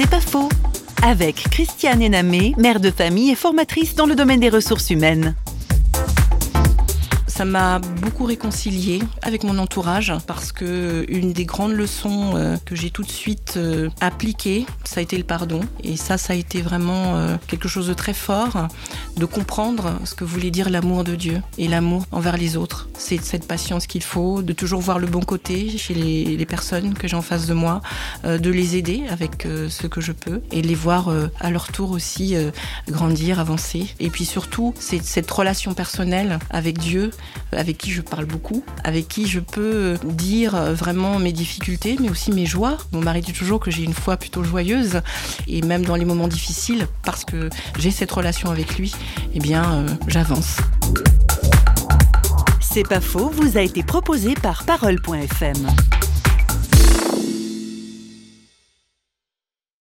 C'est pas faux. Avec Christiane Enamé, mère de famille et formatrice dans le domaine des ressources humaines. Ça m'a beaucoup réconciliée avec mon entourage parce que une des grandes leçons euh, que j'ai tout de suite euh, appliquées, ça a été le pardon. Et ça, ça a été vraiment euh, quelque chose de très fort, de comprendre ce que voulait dire l'amour de Dieu et l'amour envers les autres. C'est cette patience qu'il faut, de toujours voir le bon côté chez les, les personnes que j'ai en face de moi, de les aider avec ce que je peux et les voir à leur tour aussi grandir, avancer. Et puis surtout, c'est cette relation personnelle avec Dieu avec qui je parle beaucoup, avec qui je peux dire vraiment mes difficultés, mais aussi mes joies. Mon mari dit toujours que j'ai une foi plutôt joyeuse, et même dans les moments difficiles, parce que j'ai cette relation avec lui, eh bien, euh, j'avance. C'est pas faux, vous a été proposé par Parole.fm.